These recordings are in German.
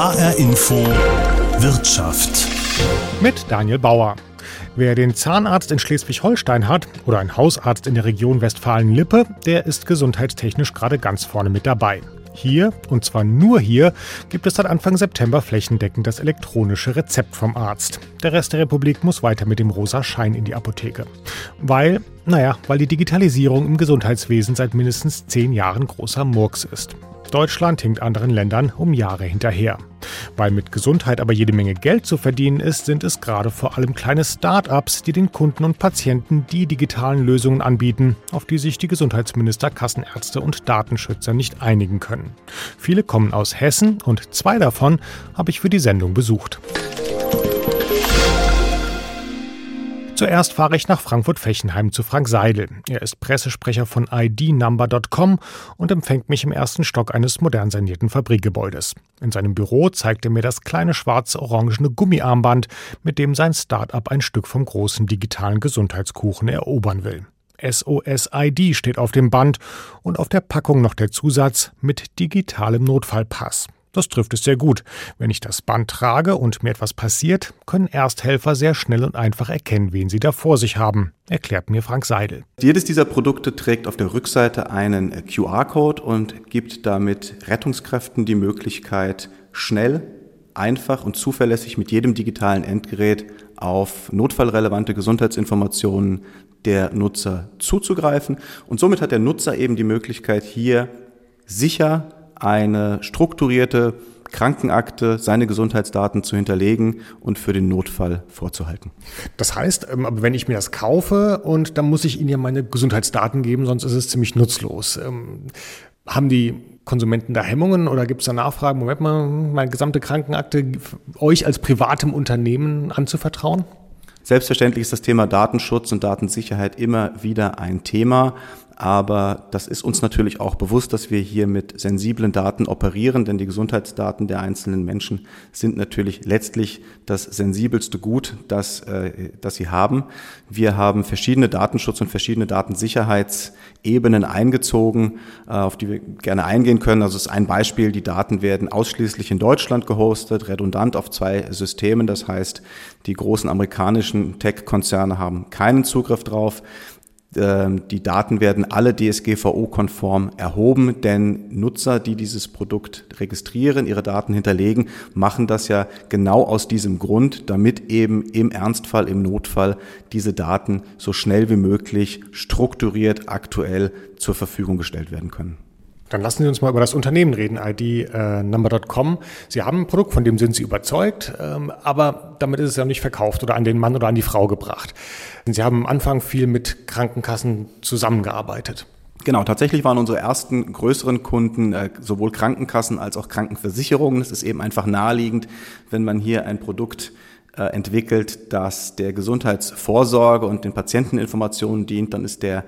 HR Info Wirtschaft mit Daniel Bauer. Wer den Zahnarzt in Schleswig-Holstein hat oder einen Hausarzt in der Region Westfalen-Lippe, der ist gesundheitstechnisch gerade ganz vorne mit dabei. Hier, und zwar nur hier, gibt es seit Anfang September flächendeckend das elektronische Rezept vom Arzt. Der Rest der Republik muss weiter mit dem rosa Schein in die Apotheke. Weil, naja, weil die Digitalisierung im Gesundheitswesen seit mindestens zehn Jahren großer Murks ist. Deutschland hinkt anderen Ländern um Jahre hinterher. Weil mit Gesundheit aber jede Menge Geld zu verdienen ist, sind es gerade vor allem kleine Start-ups, die den Kunden und Patienten die digitalen Lösungen anbieten, auf die sich die Gesundheitsminister, Kassenärzte und Datenschützer nicht einigen können. Viele kommen aus Hessen und zwei davon habe ich für die Sendung besucht. Zuerst fahre ich nach Frankfurt-Fechenheim zu Frank Seidel. Er ist Pressesprecher von IDnumber.com und empfängt mich im ersten Stock eines modern sanierten Fabrikgebäudes. In seinem Büro zeigt er mir das kleine schwarz-orangene Gummiarmband, mit dem sein Start-up ein Stück vom großen digitalen Gesundheitskuchen erobern will. SOS-ID steht auf dem Band und auf der Packung noch der Zusatz mit digitalem Notfallpass. Das trifft es sehr gut. Wenn ich das Band trage und mir etwas passiert, können Ersthelfer sehr schnell und einfach erkennen, wen sie da vor sich haben, erklärt mir Frank Seidel. Jedes dieser Produkte trägt auf der Rückseite einen QR-Code und gibt damit Rettungskräften die Möglichkeit, schnell, einfach und zuverlässig mit jedem digitalen Endgerät auf notfallrelevante Gesundheitsinformationen der Nutzer zuzugreifen. Und somit hat der Nutzer eben die Möglichkeit, hier sicher eine strukturierte Krankenakte, seine Gesundheitsdaten zu hinterlegen und für den Notfall vorzuhalten. Das heißt, ähm, wenn ich mir das kaufe und dann muss ich Ihnen ja meine Gesundheitsdaten geben, sonst ist es ziemlich nutzlos. Ähm, haben die Konsumenten da Hemmungen oder gibt es da Nachfragen? Moment mal, meine gesamte Krankenakte euch als privatem Unternehmen anzuvertrauen? Selbstverständlich ist das Thema Datenschutz und Datensicherheit immer wieder ein Thema. Aber das ist uns natürlich auch bewusst, dass wir hier mit sensiblen Daten operieren, denn die Gesundheitsdaten der einzelnen Menschen sind natürlich letztlich das sensibelste Gut, das, äh, das sie haben. Wir haben verschiedene Datenschutz- und verschiedene Datensicherheitsebenen eingezogen, äh, auf die wir gerne eingehen können. Also es ist ein Beispiel, die Daten werden ausschließlich in Deutschland gehostet, redundant auf zwei Systemen. Das heißt, die großen amerikanischen Tech-Konzerne haben keinen Zugriff drauf. Ähm, die Daten werden alle DSGVO-konform erhoben, denn Nutzer, die dieses Produkt registrieren, ihre Daten hinterlegen, machen das ja genau aus diesem Grund, damit eben im Ernstfall, im Notfall diese Daten so schnell wie möglich strukturiert, aktuell zur Verfügung gestellt werden können. Dann lassen Sie uns mal über das Unternehmen reden, idnumber.com. Äh, Sie haben ein Produkt, von dem sind Sie überzeugt, ähm, aber damit ist es ja nicht verkauft oder an den Mann oder an die Frau gebracht. Sie haben am Anfang viel mit Krankenkassen zusammengearbeitet. Genau, tatsächlich waren unsere ersten größeren Kunden äh, sowohl Krankenkassen als auch Krankenversicherungen. Es ist eben einfach naheliegend, wenn man hier ein Produkt äh, entwickelt, das der Gesundheitsvorsorge und den Patienteninformationen dient, dann ist der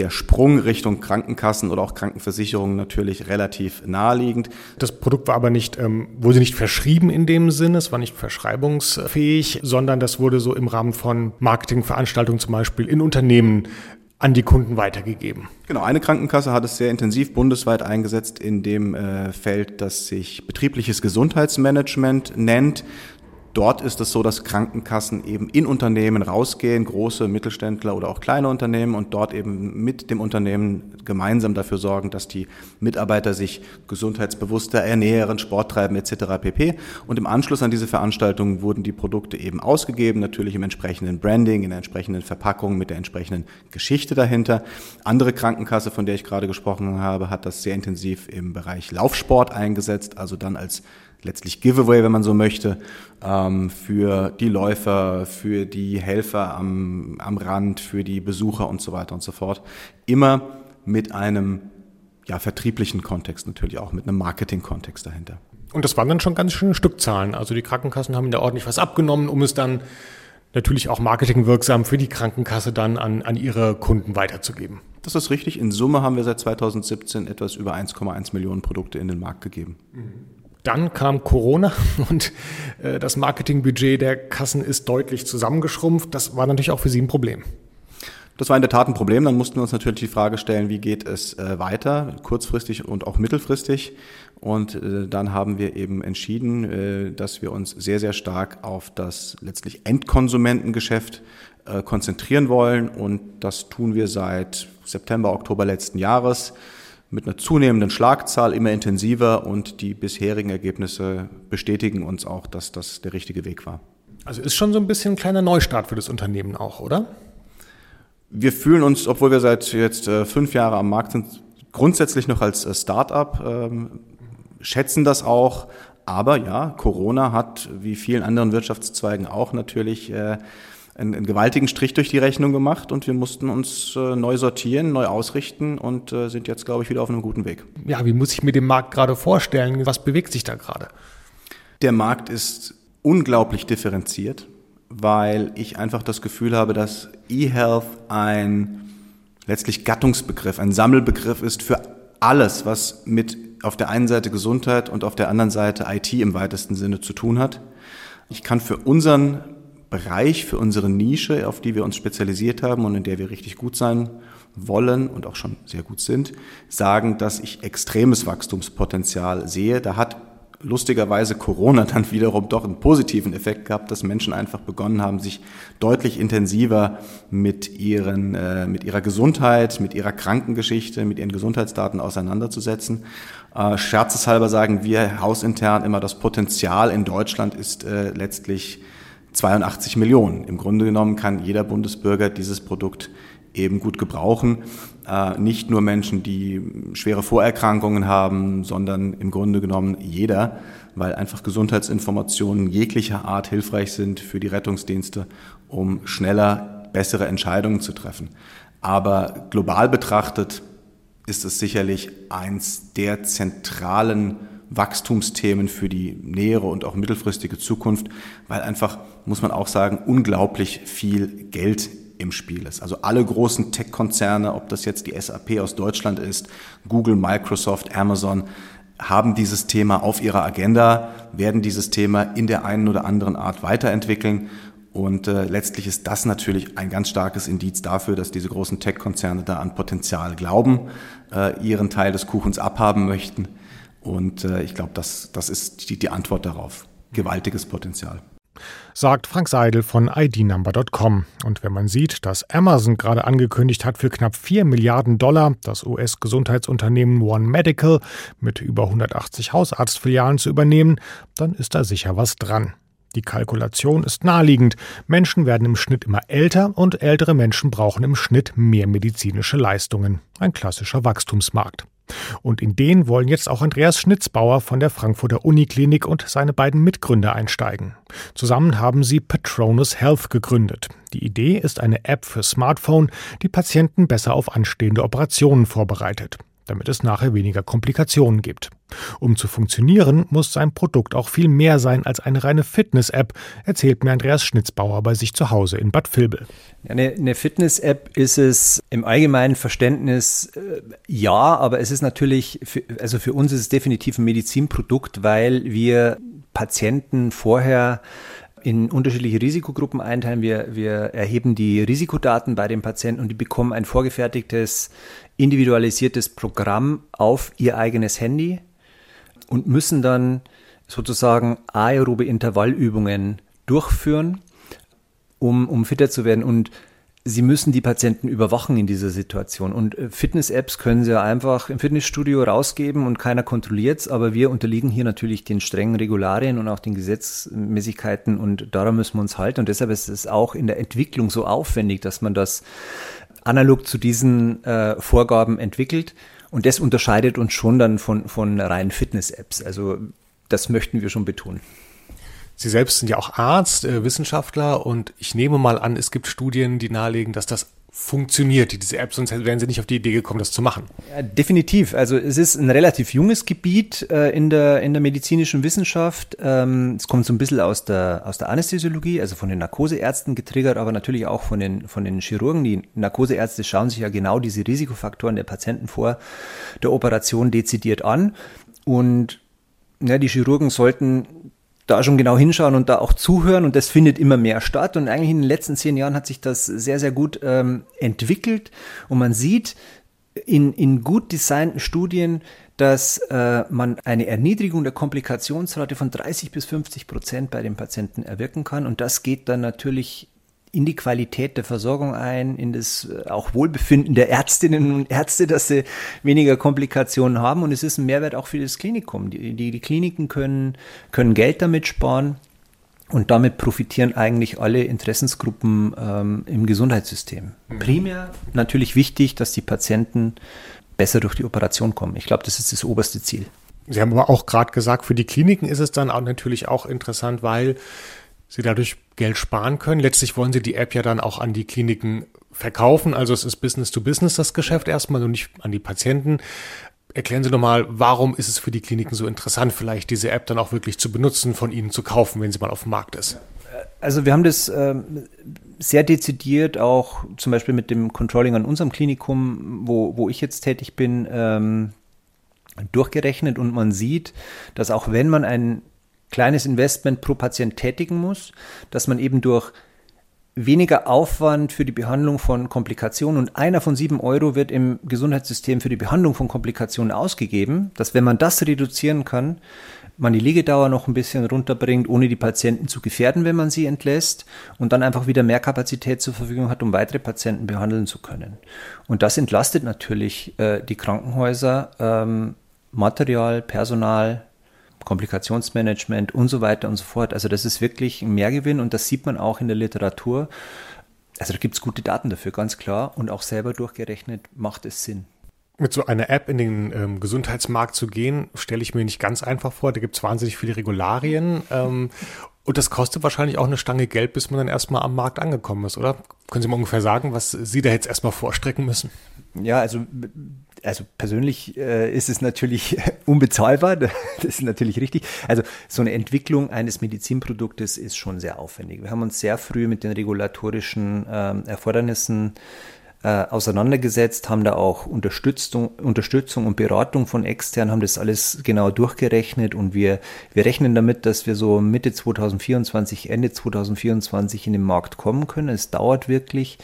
der Sprung Richtung Krankenkassen oder auch Krankenversicherungen natürlich relativ naheliegend. Das Produkt war aber nicht, ähm, wurde nicht verschrieben in dem Sinne, es war nicht verschreibungsfähig, sondern das wurde so im Rahmen von Marketingveranstaltungen zum Beispiel in Unternehmen an die Kunden weitergegeben. Genau, eine Krankenkasse hat es sehr intensiv bundesweit eingesetzt in dem äh, Feld, das sich betriebliches Gesundheitsmanagement nennt. Dort ist es so, dass Krankenkassen eben in Unternehmen rausgehen, große Mittelständler oder auch kleine Unternehmen und dort eben mit dem Unternehmen gemeinsam dafür sorgen, dass die Mitarbeiter sich gesundheitsbewusster ernähren, Sport treiben etc. pp. Und im Anschluss an diese Veranstaltungen wurden die Produkte eben ausgegeben, natürlich im entsprechenden Branding, in der entsprechenden Verpackung, mit der entsprechenden Geschichte dahinter. Andere Krankenkasse, von der ich gerade gesprochen habe, hat das sehr intensiv im Bereich Laufsport eingesetzt, also dann als letztlich Giveaway, wenn man so möchte, ähm, für die Läufer, für die Helfer am, am Rand, für die Besucher und so weiter und so fort. Immer mit einem ja, vertrieblichen Kontext natürlich auch, mit einem Marketing-Kontext dahinter. Und das waren dann schon ganz schöne Stückzahlen. Also die Krankenkassen haben da ordentlich was abgenommen, um es dann natürlich auch marketingwirksam für die Krankenkasse dann an, an ihre Kunden weiterzugeben. Das ist richtig. In Summe haben wir seit 2017 etwas über 1,1 Millionen Produkte in den Markt gegeben. Mhm. Dann kam Corona und äh, das Marketingbudget der Kassen ist deutlich zusammengeschrumpft. Das war natürlich auch für Sie ein Problem. Das war in der Tat ein Problem. Dann mussten wir uns natürlich die Frage stellen, wie geht es äh, weiter, kurzfristig und auch mittelfristig. Und äh, dann haben wir eben entschieden, dass wir uns sehr, sehr stark auf das letztlich Endkonsumentengeschäft konzentrieren wollen. Und das tun wir seit September, Oktober letzten Jahres mit einer zunehmenden Schlagzahl, immer intensiver und die bisherigen Ergebnisse bestätigen uns auch, dass das der richtige Weg war. Also ist schon so ein bisschen ein kleiner Neustart für das Unternehmen auch, oder? Wir fühlen uns, obwohl wir seit jetzt äh, fünf Jahre am Markt sind, grundsätzlich noch als äh, Start-up, ähm, schätzen das auch. Aber ja, Corona hat, wie vielen anderen Wirtschaftszweigen auch natürlich, äh, einen, einen gewaltigen Strich durch die Rechnung gemacht und wir mussten uns äh, neu sortieren, neu ausrichten und äh, sind jetzt, glaube ich, wieder auf einem guten Weg. Ja, wie muss ich mir den Markt gerade vorstellen? Was bewegt sich da gerade? Der Markt ist unglaublich differenziert weil ich einfach das Gefühl habe, dass eHealth ein letztlich Gattungsbegriff, ein Sammelbegriff ist für alles, was mit auf der einen Seite Gesundheit und auf der anderen Seite IT im weitesten Sinne zu tun hat. Ich kann für unseren Bereich, für unsere Nische, auf die wir uns spezialisiert haben und in der wir richtig gut sein wollen und auch schon sehr gut sind, sagen, dass ich extremes Wachstumspotenzial sehe. Da hat lustigerweise Corona dann wiederum doch einen positiven Effekt gehabt, dass Menschen einfach begonnen haben, sich deutlich intensiver mit ihren, äh, mit ihrer Gesundheit, mit ihrer Krankengeschichte, mit ihren Gesundheitsdaten auseinanderzusetzen. Äh, scherzeshalber sagen wir hausintern immer, das Potenzial in Deutschland ist äh, letztlich 82 Millionen. Im Grunde genommen kann jeder Bundesbürger dieses Produkt eben gut gebrauchen. Äh, nicht nur Menschen, die schwere Vorerkrankungen haben, sondern im Grunde genommen jeder, weil einfach Gesundheitsinformationen jeglicher Art hilfreich sind für die Rettungsdienste, um schneller bessere Entscheidungen zu treffen. Aber global betrachtet ist es sicherlich eins der zentralen Wachstumsthemen für die nähere und auch mittelfristige Zukunft, weil einfach, muss man auch sagen, unglaublich viel Geld im Spiel ist. Also alle großen Tech-Konzerne, ob das jetzt die SAP aus Deutschland ist, Google, Microsoft, Amazon, haben dieses Thema auf ihrer Agenda, werden dieses Thema in der einen oder anderen Art weiterentwickeln. Und äh, letztlich ist das natürlich ein ganz starkes Indiz dafür, dass diese großen Tech-Konzerne da an Potenzial glauben, äh, ihren Teil des Kuchens abhaben möchten. Und äh, ich glaube, das, das ist die, die Antwort darauf. Gewaltiges Potenzial sagt Frank Seidel von IDnumber.com. Und wenn man sieht, dass Amazon gerade angekündigt hat, für knapp 4 Milliarden Dollar das US-Gesundheitsunternehmen One Medical mit über 180 Hausarztfilialen zu übernehmen, dann ist da sicher was dran. Die Kalkulation ist naheliegend. Menschen werden im Schnitt immer älter und ältere Menschen brauchen im Schnitt mehr medizinische Leistungen. Ein klassischer Wachstumsmarkt. Und in den wollen jetzt auch Andreas Schnitzbauer von der Frankfurter Uniklinik und seine beiden Mitgründer einsteigen. Zusammen haben sie Patronus Health gegründet. Die Idee ist eine App für Smartphone, die Patienten besser auf anstehende Operationen vorbereitet damit es nachher weniger Komplikationen gibt. Um zu funktionieren, muss sein Produkt auch viel mehr sein als eine reine Fitness-App, erzählt mir Andreas Schnitzbauer bei sich zu Hause in Bad Vilbel. Eine, eine Fitness-App ist es im allgemeinen Verständnis äh, ja, aber es ist natürlich, für, also für uns ist es definitiv ein Medizinprodukt, weil wir Patienten vorher in unterschiedliche Risikogruppen einteilen. Wir, wir erheben die Risikodaten bei den Patienten und die bekommen ein vorgefertigtes, individualisiertes Programm auf ihr eigenes Handy und müssen dann sozusagen aerobe Intervallübungen durchführen, um, um fitter zu werden. Und Sie müssen die Patienten überwachen in dieser Situation. Und äh, Fitness-Apps können Sie einfach im Fitnessstudio rausgeben und keiner kontrolliert es, aber wir unterliegen hier natürlich den strengen Regularien und auch den Gesetzmäßigkeiten und daran müssen wir uns halten. Und deshalb ist es auch in der Entwicklung so aufwendig, dass man das analog zu diesen äh, Vorgaben entwickelt. Und das unterscheidet uns schon dann von, von reinen Fitness-Apps. Also das möchten wir schon betonen. Sie selbst sind ja auch Arzt, äh, Wissenschaftler und ich nehme mal an, es gibt Studien, die nahelegen, dass das funktioniert, diese App, sonst wären Sie nicht auf die Idee gekommen, das zu machen. Ja, definitiv. Also es ist ein relativ junges Gebiet äh, in, der, in der medizinischen Wissenschaft. Ähm, es kommt so ein bisschen aus der, aus der Anästhesiologie, also von den Narkoseärzten getriggert, aber natürlich auch von den, von den Chirurgen. Die Narkoseärzte schauen sich ja genau diese Risikofaktoren der Patienten vor der Operation dezidiert an. Und ja, die Chirurgen sollten da schon genau hinschauen und da auch zuhören und das findet immer mehr statt. Und eigentlich in den letzten zehn Jahren hat sich das sehr, sehr gut ähm, entwickelt und man sieht in, in gut designten Studien, dass äh, man eine Erniedrigung der Komplikationsrate von 30 bis 50 Prozent bei den Patienten erwirken kann. Und das geht dann natürlich in die Qualität der Versorgung ein, in das äh, auch Wohlbefinden der Ärztinnen und Ärzte, dass sie weniger Komplikationen haben. Und es ist ein Mehrwert auch für das Klinikum. Die, die, die Kliniken können, können Geld damit sparen. Und damit profitieren eigentlich alle Interessensgruppen ähm, im Gesundheitssystem. Mhm. Primär natürlich wichtig, dass die Patienten besser durch die Operation kommen. Ich glaube, das ist das oberste Ziel. Sie haben aber auch gerade gesagt, für die Kliniken ist es dann auch natürlich auch interessant, weil sie dadurch Geld sparen können. Letztlich wollen sie die App ja dann auch an die Kliniken verkaufen. Also es ist Business to Business das Geschäft erstmal und nicht an die Patienten. Erklären Sie nochmal, warum ist es für die Kliniken so interessant, vielleicht diese App dann auch wirklich zu benutzen, von Ihnen zu kaufen, wenn sie mal auf dem Markt ist? Also wir haben das ähm, sehr dezidiert auch zum Beispiel mit dem Controlling an unserem Klinikum, wo, wo ich jetzt tätig bin, ähm, durchgerechnet und man sieht, dass auch wenn man ein kleines Investment pro Patient tätigen muss, dass man eben durch weniger Aufwand für die Behandlung von Komplikationen und einer von sieben Euro wird im Gesundheitssystem für die Behandlung von Komplikationen ausgegeben, dass wenn man das reduzieren kann, man die Liegedauer noch ein bisschen runterbringt, ohne die Patienten zu gefährden, wenn man sie entlässt und dann einfach wieder mehr Kapazität zur Verfügung hat, um weitere Patienten behandeln zu können. Und das entlastet natürlich äh, die Krankenhäuser, ähm, Material, Personal, Komplikationsmanagement und so weiter und so fort. Also das ist wirklich ein Mehrgewinn und das sieht man auch in der Literatur. Also da gibt es gute Daten dafür, ganz klar. Und auch selber durchgerechnet macht es Sinn. Mit so einer App in den ähm, Gesundheitsmarkt zu gehen, stelle ich mir nicht ganz einfach vor. Da gibt es wahnsinnig viele Regularien. Ähm, und das kostet wahrscheinlich auch eine Stange Geld, bis man dann erstmal am Markt angekommen ist, oder? Können Sie mal ungefähr sagen, was Sie da jetzt erstmal vorstrecken müssen? Ja, also also persönlich äh, ist es natürlich unbezahlbar, das ist natürlich richtig. Also so eine Entwicklung eines Medizinproduktes ist schon sehr aufwendig. Wir haben uns sehr früh mit den regulatorischen ähm, Erfordernissen äh, auseinandergesetzt, haben da auch Unterstützung, Unterstützung und Beratung von extern, haben das alles genau durchgerechnet und wir, wir rechnen damit, dass wir so Mitte 2024, Ende 2024 in den Markt kommen können. Es dauert wirklich.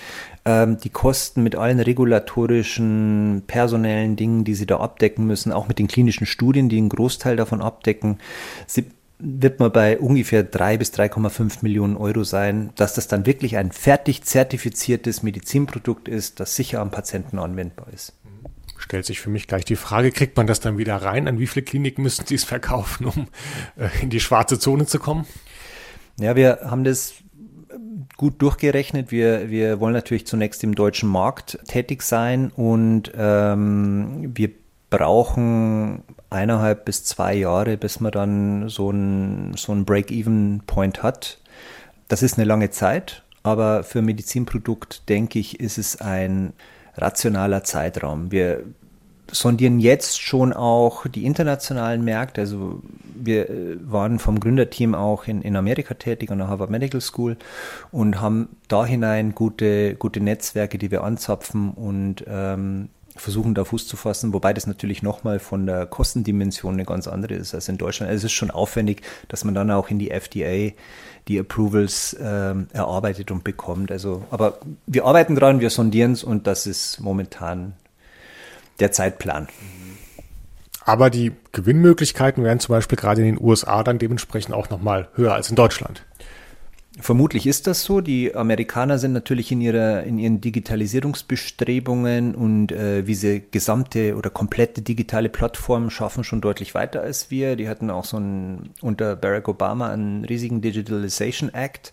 Ähm, die Kosten mit allen regulatorischen, personellen Dingen, die sie da abdecken müssen, auch mit den klinischen Studien, die einen Großteil davon abdecken, wird man bei ungefähr 3 bis 3,5 Millionen Euro sein, dass das dann wirklich ein fertig zertifiziertes Medizinprodukt ist, das sicher am Patienten anwendbar ist. Stellt sich für mich gleich die Frage, kriegt man das dann wieder rein? An wie viele Kliniken müssen Sie es verkaufen, um äh, in die schwarze Zone zu kommen? Ja, wir haben das gut durchgerechnet. Wir, wir wollen natürlich zunächst im deutschen Markt tätig sein und ähm, wir brauchen eineinhalb bis zwei Jahre, bis man dann so ein, so Break-Even-Point hat. Das ist eine lange Zeit, aber für ein Medizinprodukt, denke ich, ist es ein rationaler Zeitraum. Wir sondieren jetzt schon auch die internationalen Märkte. Also wir äh, waren vom Gründerteam auch in, in Amerika tätig an der Harvard Medical School und haben da hinein gute, gute Netzwerke, die wir anzapfen und ähm, versuchen da Fuß zu fassen, wobei das natürlich nochmal von der Kostendimension eine ganz andere ist als in Deutschland. Also es ist schon aufwendig, dass man dann auch in die FDA die Approvals ähm, erarbeitet und bekommt. Also, aber wir arbeiten dran, wir sondieren es und das ist momentan der Zeitplan. Aber die Gewinnmöglichkeiten wären zum Beispiel gerade in den USA dann dementsprechend auch nochmal höher als in Deutschland. Vermutlich ist das so. Die Amerikaner sind natürlich in, ihrer, in ihren Digitalisierungsbestrebungen und äh, wie sie gesamte oder komplette digitale Plattformen schaffen, schon deutlich weiter als wir. Die hatten auch so einen, unter Barack Obama einen riesigen Digitalization Act,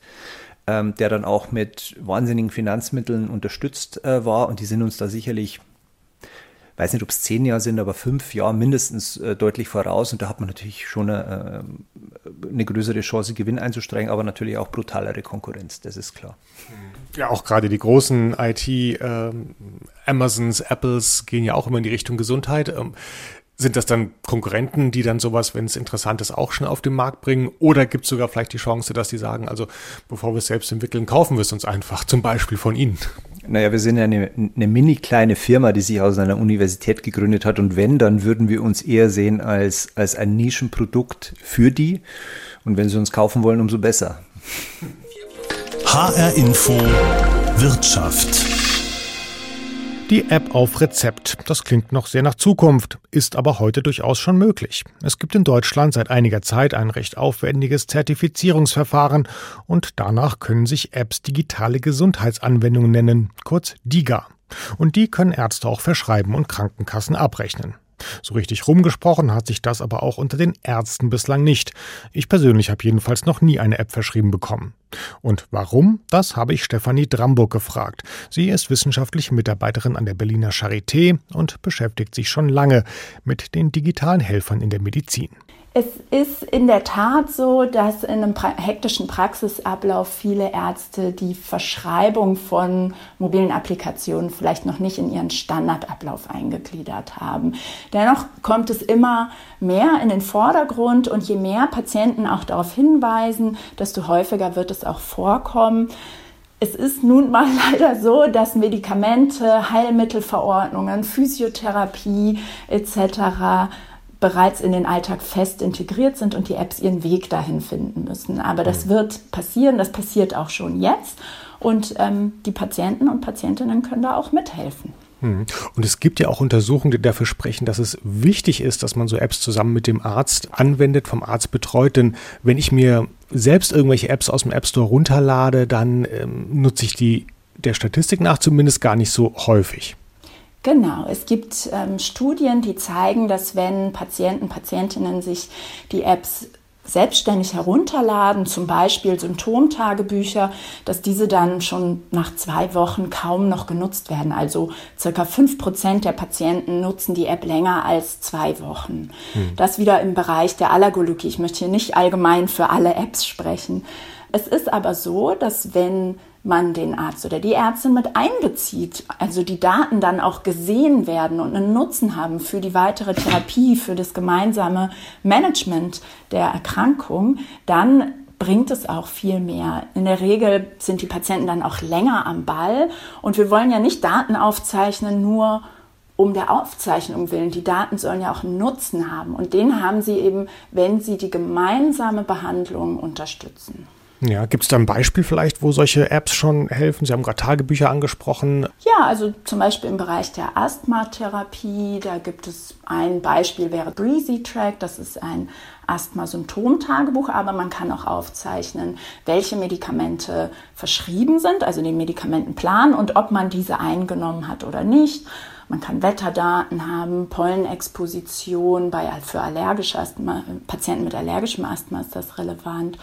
ähm, der dann auch mit wahnsinnigen Finanzmitteln unterstützt äh, war und die sind uns da sicherlich weiß nicht, ob es zehn Jahre sind, aber fünf Jahre mindestens äh, deutlich voraus. Und da hat man natürlich schon eine, äh, eine größere Chance, Gewinn einzusteigen, aber natürlich auch brutalere Konkurrenz, das ist klar. Ja, auch gerade die großen IT, äh, Amazons, Apples gehen ja auch immer in die Richtung Gesundheit. Ähm, Sind das dann Konkurrenten, die dann sowas, wenn es interessant ist, auch schon auf den Markt bringen? Oder gibt es sogar vielleicht die Chance, dass die sagen, also bevor wir es selbst entwickeln, kaufen wir es uns einfach, zum Beispiel von Ihnen? Naja, wir sind ja eine, eine mini kleine Firma, die sich aus einer Universität gegründet hat. Und wenn, dann würden wir uns eher sehen als, als ein Nischenprodukt für die. Und wenn sie uns kaufen wollen, umso besser. HR Info Wirtschaft. Die App auf Rezept. Das klingt noch sehr nach Zukunft, ist aber heute durchaus schon möglich. Es gibt in Deutschland seit einiger Zeit ein recht aufwendiges Zertifizierungsverfahren und danach können sich Apps digitale Gesundheitsanwendungen nennen, kurz DIGA. Und die können Ärzte auch verschreiben und Krankenkassen abrechnen. So richtig rumgesprochen hat sich das aber auch unter den Ärzten bislang nicht. Ich persönlich habe jedenfalls noch nie eine App verschrieben bekommen. Und warum? Das habe ich Stefanie Dramburg gefragt. Sie ist wissenschaftliche Mitarbeiterin an der Berliner Charité und beschäftigt sich schon lange mit den digitalen Helfern in der Medizin. Es ist in der Tat so, dass in einem hektischen Praxisablauf viele Ärzte die Verschreibung von mobilen Applikationen vielleicht noch nicht in ihren Standardablauf eingegliedert haben. Dennoch kommt es immer mehr in den Vordergrund und je mehr Patienten auch darauf hinweisen, desto häufiger wird es auch vorkommen. Es ist nun mal leider so, dass Medikamente, Heilmittelverordnungen, Physiotherapie etc bereits in den Alltag fest integriert sind und die Apps ihren Weg dahin finden müssen. Aber das mhm. wird passieren, das passiert auch schon jetzt. Und ähm, die Patienten und Patientinnen können da auch mithelfen. Mhm. Und es gibt ja auch Untersuchungen, die dafür sprechen, dass es wichtig ist, dass man so Apps zusammen mit dem Arzt anwendet, vom Arzt betreut. Denn wenn ich mir selbst irgendwelche Apps aus dem App Store runterlade, dann ähm, nutze ich die der Statistik nach zumindest gar nicht so häufig. Genau, es gibt ähm, Studien, die zeigen, dass wenn Patienten, Patientinnen sich die Apps selbstständig herunterladen, zum Beispiel Symptomtagebücher, dass diese dann schon nach zwei Wochen kaum noch genutzt werden. Also circa fünf Prozent der Patienten nutzen die App länger als zwei Wochen. Hm. Das wieder im Bereich der Allergologie. Ich möchte hier nicht allgemein für alle Apps sprechen. Es ist aber so, dass wenn man den Arzt oder die Ärztin mit einbezieht, also die Daten dann auch gesehen werden und einen Nutzen haben für die weitere Therapie, für das gemeinsame Management der Erkrankung, dann bringt es auch viel mehr. In der Regel sind die Patienten dann auch länger am Ball und wir wollen ja nicht Daten aufzeichnen, nur um der Aufzeichnung willen. Die Daten sollen ja auch einen Nutzen haben und den haben sie eben, wenn sie die gemeinsame Behandlung unterstützen. Ja, gibt es da ein Beispiel vielleicht, wo solche Apps schon helfen? Sie haben gerade Tagebücher angesprochen. Ja, also zum Beispiel im Bereich der Asthmatherapie, da gibt es ein Beispiel, wäre Breezy Track, das ist ein Asthma-Symptom-Tagebuch, aber man kann auch aufzeichnen, welche Medikamente verschrieben sind, also den Medikamentenplan und ob man diese eingenommen hat oder nicht. Man kann Wetterdaten haben, Pollenexposition bei, für allergische Asthma, Patienten mit allergischem Asthma ist das relevant.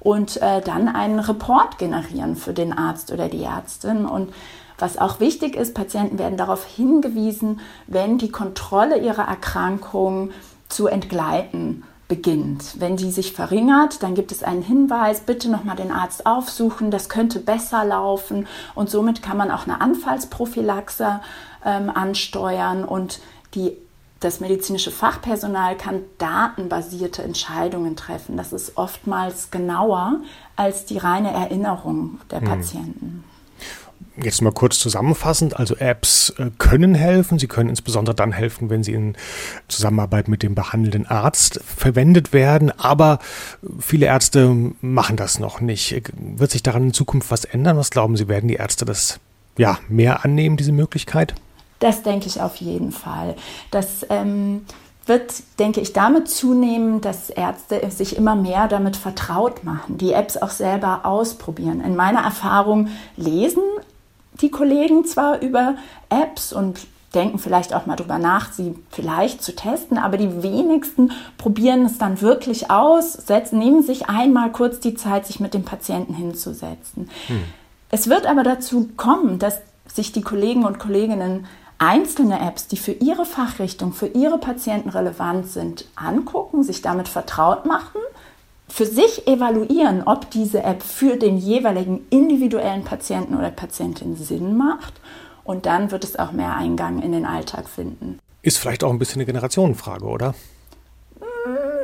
Und äh, dann einen Report generieren für den Arzt oder die Ärztin. Und was auch wichtig ist, Patienten werden darauf hingewiesen, wenn die Kontrolle ihrer Erkrankung zu entgleiten beginnt. Wenn die sich verringert, dann gibt es einen Hinweis, bitte nochmal den Arzt aufsuchen, das könnte besser laufen und somit kann man auch eine Anfallsprophylaxe ähm, ansteuern und die, das medizinische Fachpersonal kann datenbasierte Entscheidungen treffen. Das ist oftmals genauer als die reine Erinnerung der hm. Patienten. Jetzt mal kurz zusammenfassend, also Apps äh, können helfen, sie können insbesondere dann helfen, wenn sie in Zusammenarbeit mit dem behandelnden Arzt verwendet werden, aber viele Ärzte machen das noch nicht. Wird sich daran in Zukunft was ändern? Was glauben Sie, werden die Ärzte das ja mehr annehmen, diese Möglichkeit? Das denke ich auf jeden Fall. Das ähm, wird, denke ich, damit zunehmen, dass Ärzte sich immer mehr damit vertraut machen, die Apps auch selber ausprobieren. In meiner Erfahrung lesen die Kollegen zwar über Apps und denken vielleicht auch mal drüber nach, sie vielleicht zu testen, aber die wenigsten probieren es dann wirklich aus, setzen, nehmen sich einmal kurz die Zeit, sich mit dem Patienten hinzusetzen. Hm. Es wird aber dazu kommen, dass sich die Kollegen und Kolleginnen einzelne Apps, die für ihre Fachrichtung, für ihre Patienten relevant sind, angucken, sich damit vertraut machen, für sich evaluieren, ob diese App für den jeweiligen individuellen Patienten oder Patientin Sinn macht und dann wird es auch mehr Eingang in den Alltag finden. Ist vielleicht auch ein bisschen eine Generationenfrage, oder?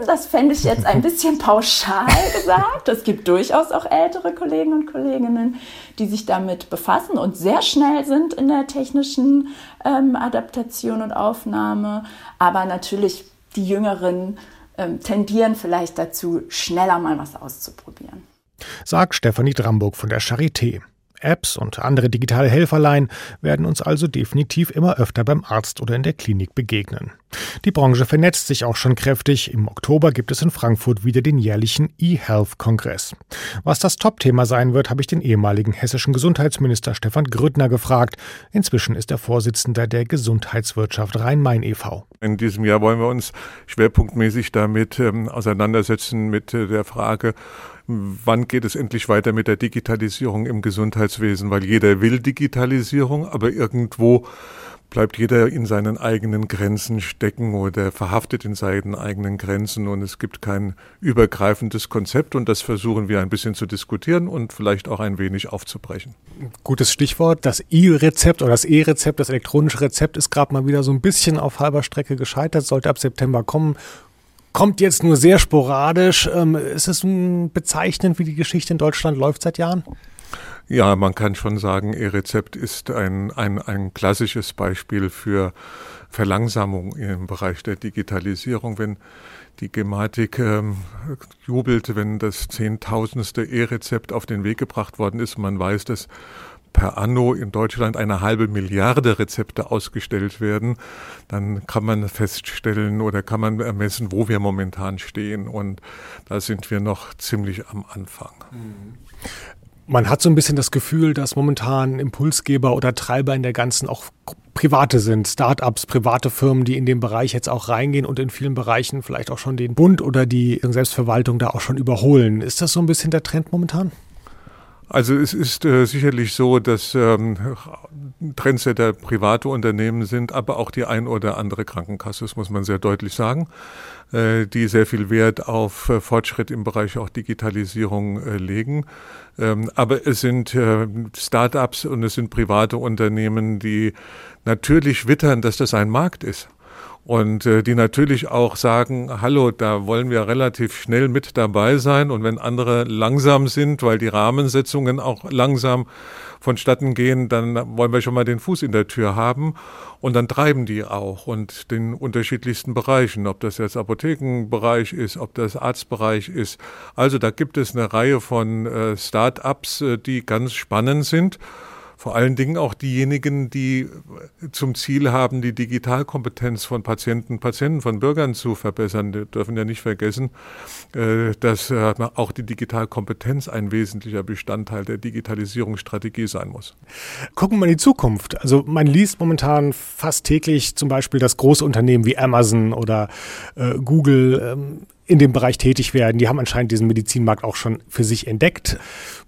Das fände ich jetzt ein bisschen pauschal gesagt. Es gibt durchaus auch ältere Kollegen und Kolleginnen, die sich damit befassen und sehr schnell sind in der technischen ähm, Adaptation und Aufnahme. Aber natürlich die Jüngeren ähm, tendieren vielleicht dazu, schneller mal was auszuprobieren. Sagt Stefanie Dramburg von der Charité. Apps und andere digitale Helferlein werden uns also definitiv immer öfter beim Arzt oder in der Klinik begegnen. Die Branche vernetzt sich auch schon kräftig. Im Oktober gibt es in Frankfurt wieder den jährlichen eHealth-Kongress. Was das Topthema sein wird, habe ich den ehemaligen hessischen Gesundheitsminister Stefan Grüttner gefragt. Inzwischen ist er Vorsitzender der Gesundheitswirtschaft Rhein-Main e.V. In diesem Jahr wollen wir uns schwerpunktmäßig damit ähm, auseinandersetzen mit äh, der Frage, wann geht es endlich weiter mit der Digitalisierung im Gesundheitswesen, weil jeder will Digitalisierung, aber irgendwo bleibt jeder in seinen eigenen Grenzen stecken oder verhaftet in seinen eigenen Grenzen und es gibt kein übergreifendes Konzept und das versuchen wir ein bisschen zu diskutieren und vielleicht auch ein wenig aufzubrechen. Gutes Stichwort, das E-Rezept oder das E-Rezept, das elektronische Rezept ist gerade mal wieder so ein bisschen auf halber Strecke gescheitert, sollte ab September kommen kommt jetzt nur sehr sporadisch. Ähm, ist es bezeichnend, wie die Geschichte in Deutschland läuft seit Jahren? Ja, man kann schon sagen, E-Rezept ist ein, ein, ein klassisches Beispiel für Verlangsamung im Bereich der Digitalisierung. Wenn die Gematik ähm, jubelt, wenn das zehntausendste E-Rezept auf den Weg gebracht worden ist. Man weiß, dass per anno in Deutschland eine halbe Milliarde Rezepte ausgestellt werden, dann kann man feststellen oder kann man ermessen, wo wir momentan stehen. Und da sind wir noch ziemlich am Anfang. Man hat so ein bisschen das Gefühl, dass momentan Impulsgeber oder Treiber in der ganzen auch Private sind, Startups, private Firmen, die in den Bereich jetzt auch reingehen und in vielen Bereichen vielleicht auch schon den Bund oder die Selbstverwaltung da auch schon überholen. Ist das so ein bisschen der Trend momentan? Also es ist äh, sicherlich so, dass ähm, Trendsetter private Unternehmen sind, aber auch die ein oder andere Krankenkasse, das muss man sehr deutlich sagen, äh, die sehr viel Wert auf äh, Fortschritt im Bereich auch Digitalisierung äh, legen. Ähm, aber es sind äh, Start-ups und es sind private Unternehmen, die natürlich wittern, dass das ein Markt ist und äh, die natürlich auch sagen, hallo, da wollen wir relativ schnell mit dabei sein. Und wenn andere langsam sind, weil die Rahmensetzungen auch langsam vonstatten gehen, dann wollen wir schon mal den Fuß in der Tür haben. Und dann treiben die auch. Und den unterschiedlichsten Bereichen, ob das jetzt Apothekenbereich ist, ob das Arztbereich ist. Also da gibt es eine Reihe von äh, Start-ups, äh, die ganz spannend sind vor allen Dingen auch diejenigen, die zum Ziel haben, die Digitalkompetenz von Patienten, Patienten, von Bürgern zu verbessern. Wir dürfen ja nicht vergessen, äh, dass äh, auch die Digitalkompetenz ein wesentlicher Bestandteil der Digitalisierungsstrategie sein muss. Gucken wir in die Zukunft. Also man liest momentan fast täglich zum Beispiel, dass große Unternehmen wie Amazon oder äh, Google ähm, in dem Bereich tätig werden. Die haben anscheinend diesen Medizinmarkt auch schon für sich entdeckt.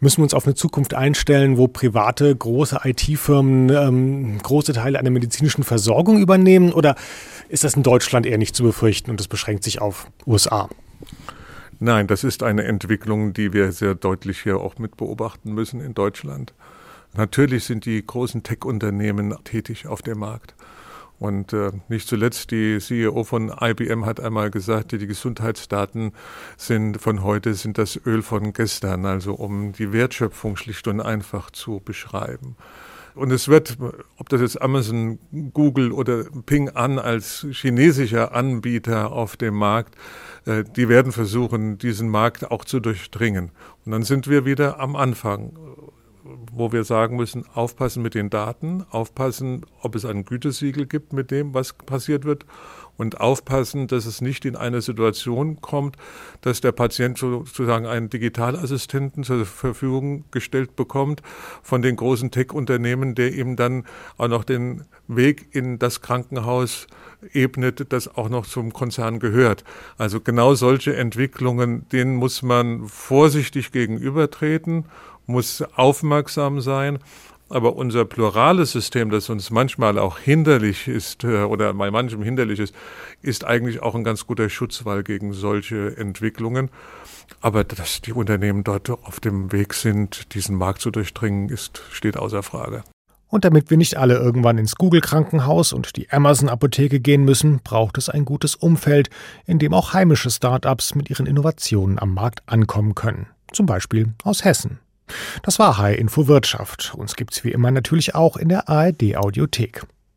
Müssen wir uns auf eine Zukunft einstellen, wo private, große IT-Firmen ähm, große Teile einer medizinischen Versorgung übernehmen? Oder ist das in Deutschland eher nicht zu befürchten und es beschränkt sich auf USA? Nein, das ist eine Entwicklung, die wir sehr deutlich hier auch mit beobachten müssen in Deutschland. Natürlich sind die großen Tech-Unternehmen tätig auf dem Markt. Und äh, nicht zuletzt die CEO von IBM hat einmal gesagt, die Gesundheitsdaten sind von heute sind das Öl von gestern, also um die Wertschöpfung schlicht und einfach zu beschreiben. Und es wird, ob das jetzt Amazon, Google oder Ping an als chinesischer Anbieter auf dem Markt, äh, die werden versuchen, diesen Markt auch zu durchdringen. Und dann sind wir wieder am Anfang wo wir sagen müssen, aufpassen mit den Daten, aufpassen, ob es ein Gütesiegel gibt mit dem, was passiert wird und aufpassen, dass es nicht in eine Situation kommt, dass der Patient sozusagen einen Digitalassistenten zur Verfügung gestellt bekommt von den großen Tech-Unternehmen, der ihm dann auch noch den Weg in das Krankenhaus ebnet, das auch noch zum Konzern gehört. Also genau solche Entwicklungen, denen muss man vorsichtig gegenübertreten muss aufmerksam sein. Aber unser plurales System, das uns manchmal auch hinderlich ist äh, oder bei manchem hinderlich ist, ist eigentlich auch ein ganz guter Schutzwall gegen solche Entwicklungen. Aber dass die Unternehmen dort auf dem Weg sind, diesen Markt zu durchdringen, ist, steht außer Frage. Und damit wir nicht alle irgendwann ins Google-Krankenhaus und die Amazon-Apotheke gehen müssen, braucht es ein gutes Umfeld, in dem auch heimische Startups mit ihren Innovationen am Markt ankommen können. Zum Beispiel aus Hessen. Das war High Info Wirtschaft. Uns gibt's wie immer natürlich auch in der ARD Audiothek.